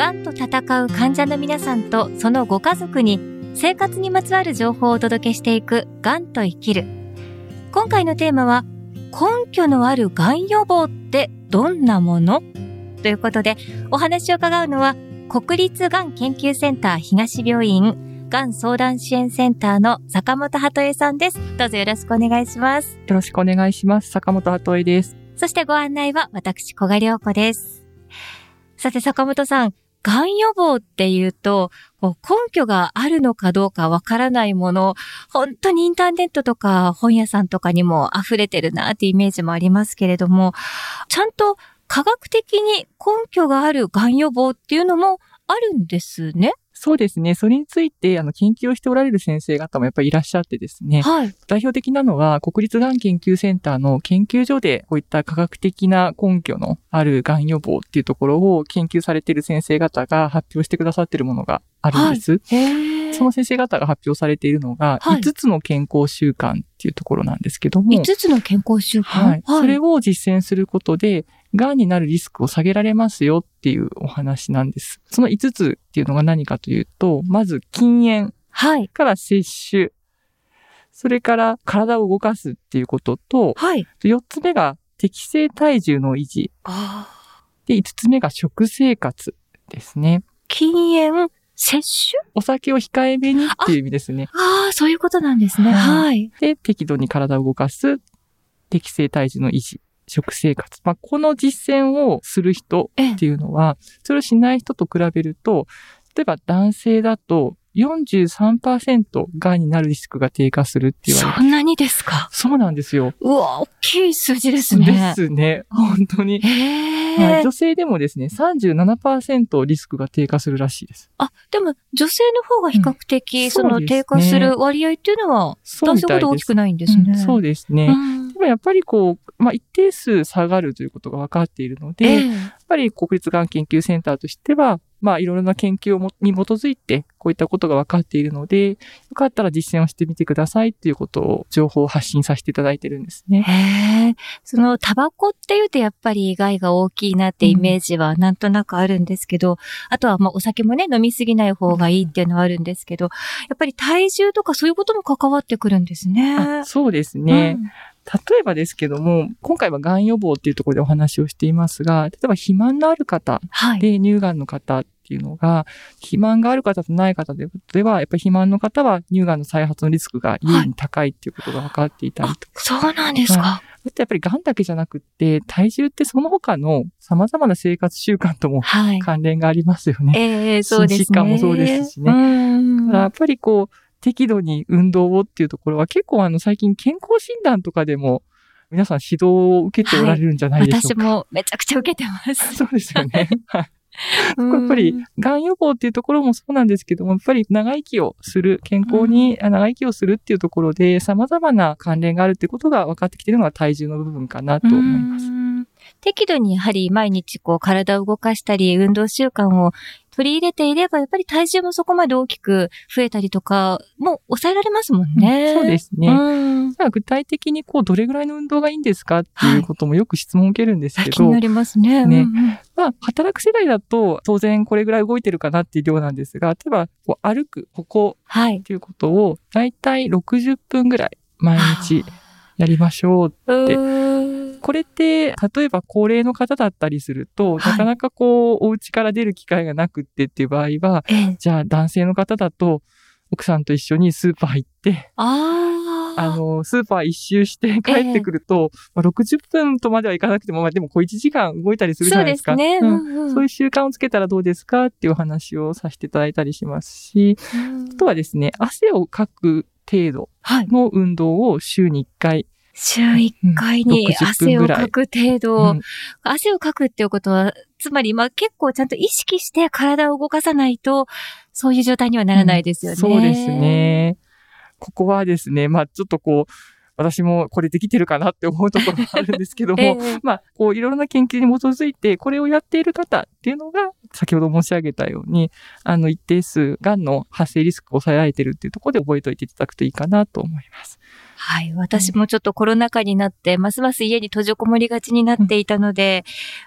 がんと闘う患者の皆さんとそのご家族に生活にまつわる情報をお届けしていくがんと生きる。今回のテーマは根拠のあるがん予防ってどんなもの？ということでお話を伺うのは国立がん研究センター東病院がん相談支援センターの坂本鳩恵さんです。どうぞよろしくお願いします。よろしくお願いします。坂本鳩恵です。そしてご案内は私、小賀良子です。さて、坂本さん、がん予防っていうと、こう根拠があるのかどうかわからないもの、本当にインターネットとか本屋さんとかにも溢れてるなってイメージもありますけれども、ちゃんと科学的に根拠があるがん予防っていうのもあるんですね。そうですね。それについて、あの、研究をしておられる先生方もやっぱりいらっしゃってですね。はい。代表的なのは、国立がん研究センターの研究所で、こういった科学的な根拠のあるがん予防っていうところを研究されている先生方が発表してくださっているものがあるんです。へその先生方が発表されているのが、はい5つの健康習慣っていうところなんですけども、5つの健康習慣はい。それを実践することで、癌になるリスクを下げられますよっていうお話なんです。その5つっていうのが何かというと、まず禁煙はい。から摂取、それから体を動かすっていうことと、はい。4つ目が適正体重の維持。ああ。で、5つ目が食生活ですね。禁煙、摂取？お酒を控えめにっていう意味ですね。ああ、そういうことなんですね。ははい。で、適度に体を動かす、適正体重の維持、食生活。まあ、この実践をする人ええっていうのは、それをしない人と比べると、例えば男性だと43%がんになるリスクが低下するって言われてそんなにですか？そうなんですよ。うわ、大きい数字ですね。ですね。本当に。はい女性でもですね、37%リスクが低下するらしいです。あ、でも女性の方が比較的、うんそのそうですね低下する割合っていうのは、男。性ほど大きくないんですね。うんそうですね。うんでもやっぱりこう、まあ、一定数下がるということが分かっているので、ええやっぱり国立がん研究センターとしては、まあ、いろいろな研究をもに基づいて、こういったことが分かっているので、よかったら実践をしてみてくださいっていうことを、情報を発信させていただいてるんですね。へえ。そのタバコっていうとやっぱり害が大きいなってイメージはなんとなくあるんですけど、あとはまあお酒もね飲みすぎない方がいいっていうのはあるんですけど、やっぱり体重とかそういうことも関わってくるんですね。あそうですね。うん例えばですけども、今回はがん予防っていうところでお話をしていますが、例えば肥満のある方はい。で乳がんの方っていうのが、肥満がある方とない方ででは、やっぱり肥満の方は乳がんの再発のリスクが優位に高いっていうことが分かっていたりあとか、そうなんですか。あとやっぱりがんだけじゃなくって、体重ってその他の様々な生活習慣ともはい。関連がありますよね。ええそうですね。心疾患もそうですしねうんだからやっぱりこう、適度に運動をっていうところは結構あの最近健康診断とかでも皆さん指導を受けておられるんじゃないでしょ私うか。もめちゃくちゃ受けてます。そうですよね。はいうんやっぱり、がん予防っていうところもそうなんですけども、やっぱり長生きをする、健康に長生きをするっていうところで、様々な関連があるってことが分かってきているのが体重の部分かなと思います。うん適度にやはり毎日こう体を動かしたり運動習慣を取り入れていればやっぱり体重もそこまで大きく増えたりとかも抑えられますもんね。そうですね。うんじゃあ具体的にこう、どれぐらいの運動がいいんですかっていうこともよく質問を受けるんですけど、気になりますね。ねうんうんまあ、働く世代だと当然これぐらい動いてるかなっていう量なんですが、例えばこう歩く、歩行はいっ。ていうことを、だいたい60分ぐらい毎日やりましょう。うーんこれって、例えば高齢の方だったりすると、はいなかなかこう、お家から出る機会がなくってっていう場合は、ええ、じゃあ男性の方だと、奥さんと一緒にスーパー行って、あの、スーパー一周して帰ってくると、まあ、60分とまではいかなくても、まあでもこう1時間動いたりするじゃそうないですか。ですね。うんうんうんそういう習慣をつけたらどうですかっていうお話をさせていただいたりしますし、あとはですね、汗をかく程度はい。の運動を週に1回。週1回にうん60汗をかく程度、うん汗をかくっていうことは、つまり、まあ結構ちゃんと意識して体を動かさないと、そういう状態にはならないですよね。そうです。ね。ここはですね、まあちょっとこう、私もこれできてるかなって思うところがあるんですけども、ええまあ、こう、いろいろな研究に基づいて、これをやっている方っていうのが、先ほど申し上げたように、あの、一定数、癌の発生リスクを抑えられているっていうところで覚えておいていただくといいかなと思います。はい。私もちょっとコロナ禍になって、ますます家に閉じこもりがちになっていたので、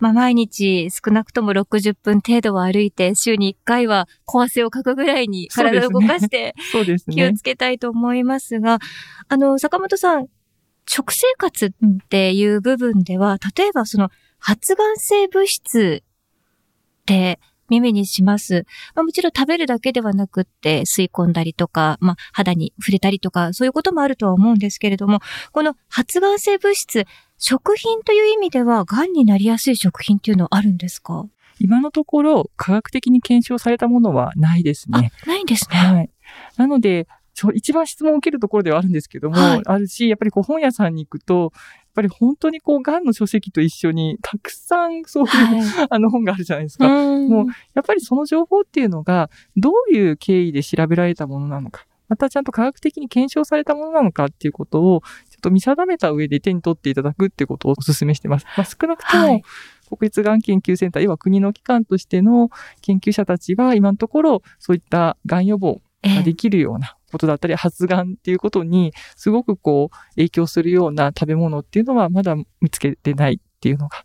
うん、まあ毎日少なくとも60分程度は歩いて、週に1回は小汗をかくぐらいに体を動かして、気をつけたいと思いますが、あの、坂本さん、食生活っていう部分では、例えばその発がん性物質って耳にします。まあ、もちろん食べるだけではなくって吸い込んだりとか、まあ、肌に触れたりとか、そういうこともあるとは思うんですけれども、この発がん性物質、食品という意味では、癌になりやすい食品っていうのはあるんですか？今のところ、科学的に検証されたものはないですね。ないんですね。はい。なので、一番質問を受けるところではあるんですけども、はい、あるし、やっぱりこう本屋さんに行くと、ぱり本当にこう、癌の書籍と一緒に、たくさんそういう、はい、あの本があるじゃないですか。もう、やっぱりその情報っていうのが、どういう経緯で調べられたものなのか。またちゃんと科学的に検証されたものなのかっていうことを、ちょっと見定めた上で手に取っていただくっていうことをお勧めしてます。まあ、少なくとも、はい国立がん研究センター、要は国の機関としての研究者たちは今のところそういったがん予防ができるようなことだったり、発がんっていうことにすごくこう影響するような食べ物っていうのはまだ見つけてないっていうのが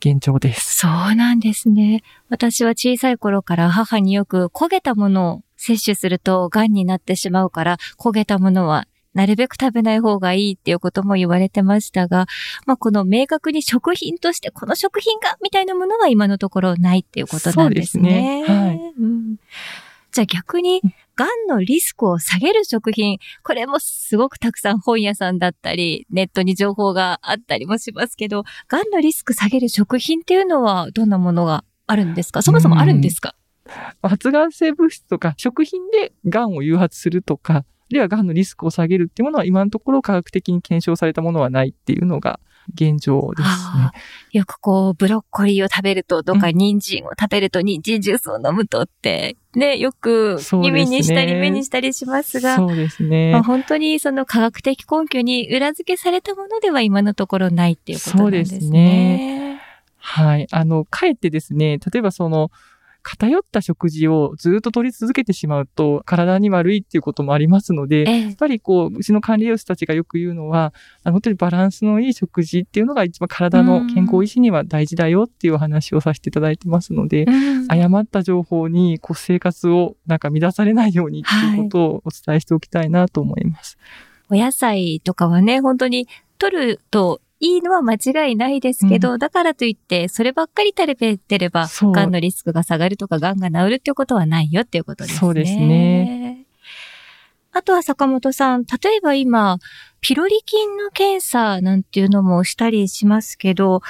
現状です。そうなんですね。私は小さい頃から母によく焦げたものを摂取すると癌になってしまうから、焦げたものはなるべく食べない方がいいっていうことも言われてましたが、まあ、この明確に食品としてこの食品がみたいなものは今のところないっていうことなんですね。そうですね。はい。うんじゃあ逆に、癌のリスクを下げる食品、これもすごくたくさん本屋さんだったり、ネットに情報があったりもしますけど、癌のリスク下げる食品っていうのはどんなものがあるんですか？そもそもあるんですか？発がん性物質とか、食品で癌を誘発するとか、あるいは癌のリスクを下げるっていうものは今のところ科学的に検証されたものはないっていうのが現状ですね。よくこう、ブロッコリーを食べるととか、人参を食べると、人参ジュースを飲むとって、ね、よく耳にしたり目にしたりしますが、そうですね。まあ、本当にその科学的根拠に裏付けされたものでは今のところないっていうことなんですね。そうですね。はい。あの、かえってですね、例えばその、偏った食事をずっと取り続けてしまうと体に悪いっていうこともありますので、ええ、やっぱりこう、うちの管理栄養士たちがよく言うのは、あの本当にバランスのいい食事っていうのが一番体の健康維持には大事だよっていうお話をさせていただいてますので、誤った情報にこう生活をなんか乱されないようにっていうことをお伝えしておきたいなと思います。はい、お野菜とかはね、本当に取るといいのは間違いないですけど、うん、だからといって、そればっかり食べてれば、癌のリスクが下がるとか、癌が治るっていうことはないよっていうことですね。そうですね。あとは坂本さん、例えば今、ピロリ菌の検査なんていうのもしたりしますけど、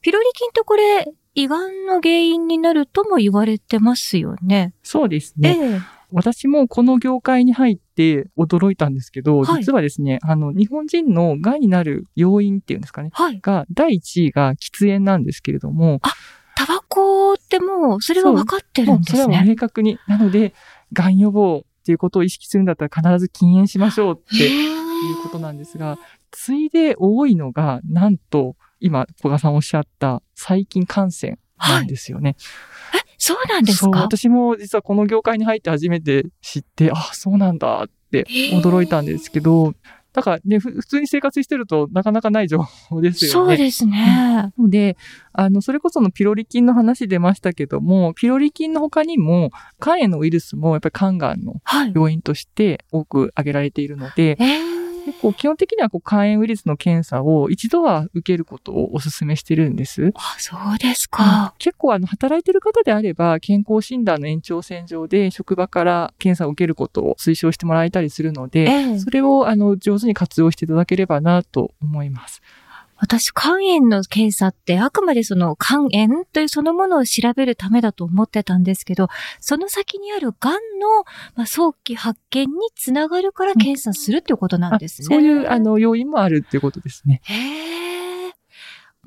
ピロリ菌ってこれ、胃がんの原因になるとも言われてますよね。そうですね。ええ私もこの業界に入って驚いたんですけど、はい、実はですね、あの、日本人の癌になる要因っていうんですかね、はい、が、第1位が喫煙なんですけれども、あ、タバコってもう、それは分かってるんですね。それは明確に。なので、癌予防っていうことを意識するんだったら必ず禁煙しましょうっていうことなんですが、ついで多いのが、なんと、今、小賀さんおっしゃった細菌感染なんですよね。はいそうなんですか？私も実はこの業界に入って初めて知って、あ、そうなんだって驚いたんですけど、だからね、普通に生活してるとなかなかない情報ですよね。そうですね。で、あの、それこそのピロリ菌の話出ましたけども、ピロリ菌の他にも、肝炎のウイルスもやっぱり肝がんの要因として多く挙げられているので、はい 結構基本的にはこう肝炎ウイルスの検査を一度は受けることをお勧めしてるんです。あ、そうですか。結構あの働いてる方であれば健康診断の延長線上で職場から検査を受けることを推奨してもらえたりするので、ええ、それをあの上手に活用していただければなと思います。私、肝炎の検査ってあくまでその肝炎というそのものを調べるためだと思ってたんですけど、その先にある癌の、まあ、早期発見につながるから検査するっていうことなんですね。そういうあの要因もあるっていうことですね。へー。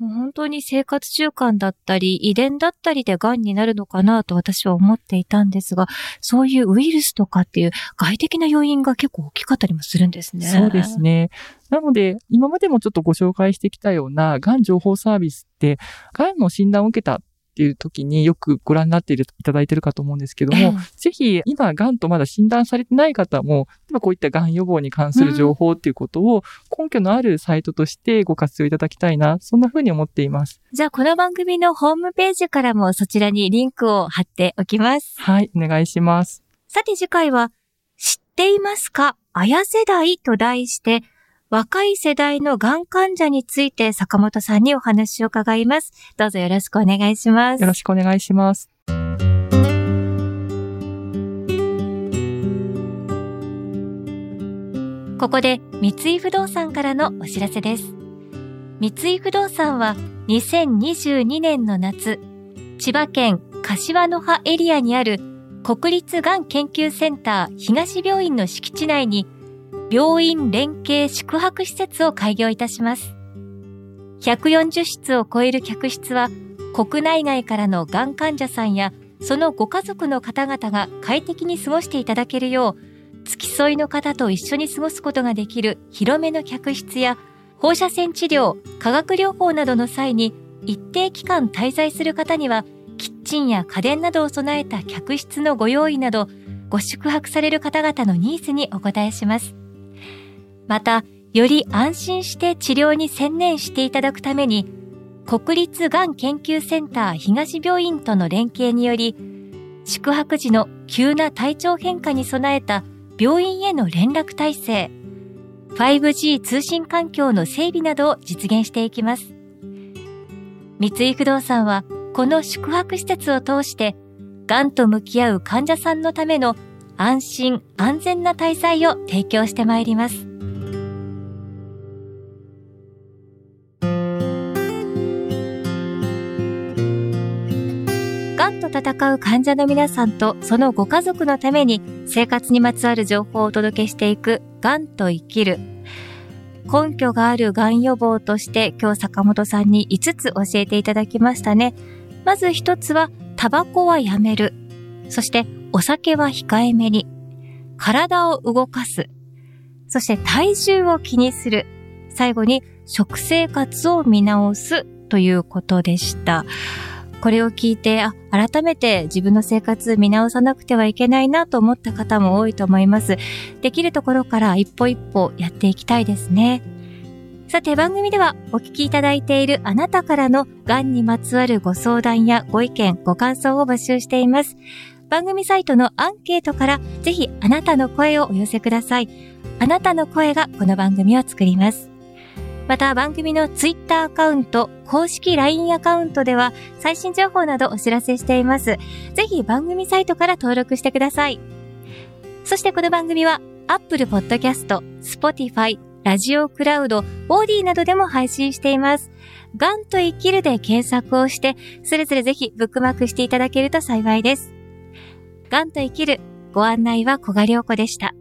もう本当に生活習慣だったり、遺伝だったりで癌になるのかなと私は思っていたんですが、そういうウイルスとかっていう外的な要因が結構大きかったりもするんですね。そうですね。なので、今までもちょっとご紹介してきたような癌情報サービスって、癌の診断を受けたっていう時によくご覧になっていただいてるかと思うんですけども、ぜひ今、癌とまだ診断されてない方も、今こういった癌予防に関する情報っていうことを根拠のあるサイトとしてご活用いただきたいな、そんな風に思っています。じゃあ、この番組のホームページからもそちらにリンクを貼っておきます。はい、お願いします。さて次回は、知っていますか？あや世代と題して、若い世代のがん患者について坂本さんにお話を伺います。どうぞよろしくお願いします。よろしくお願いします。ここで三井不動産からのお知らせです。三井不動産は2022年の夏、千葉県柏の葉エリアにある国立がん研究センター東病院の敷地内に病院連携宿泊施設を開業いたします。140室を超える客室は、国内外からのがん患者さんや、そのご家族の方々が快適に過ごしていただけるよう、付き添いの方と一緒に過ごすことができる広めの客室や、放射線治療、化学療法などの際に、一定期間滞在する方には、キッチンや家電などを備えた客室のご用意など、ご宿泊される方々のニーズにお答えします。また、より安心して治療に専念していただくために、国立がん研究センター東病院との連携により、宿泊時の急な体調変化に備えた病院への連絡体制、5G 通信環境の整備などを実現していきます。三井不動産は、この宿泊施設を通して、がんと向き合う患者さんのための安心安全な滞在を提供してまいります。戦う患者の皆さんとそのご家族のために生活にまつわる情報をお届けしていくがんと生きる。根拠があるがん予防として今日坂本さんに5つ教えていただきましたね。まず1つはタバコはやめる。そしてお酒は控えめに。体を動かす。そして体重を気にする。最後に食生活を見直すということでした。これを聞いて、あ、改めて自分の生活見直さなくてはいけないなと思った方も多いと思います。できるところから一歩一歩やっていきたいですね。さて番組ではお聞きいただいているあなたからの癌にまつわるご相談やご意見、ご感想を募集しています。番組サイトのアンケートからぜひあなたの声をお寄せください。あなたの声がこの番組を作ります。また番組のツイッターアカウント、公式 LINE アカウントでは最新情報などお知らせしています。ぜひ番組サイトから登録してください。そしてこの番組は Apple Podcast、Spotify、ラジオクラウド、オーディなどでも配信しています。ガンと生きるで検索をして、それぞれぜひブックマークしていただけると幸いです。ガンと生きる、ご案内は小賀良子でした。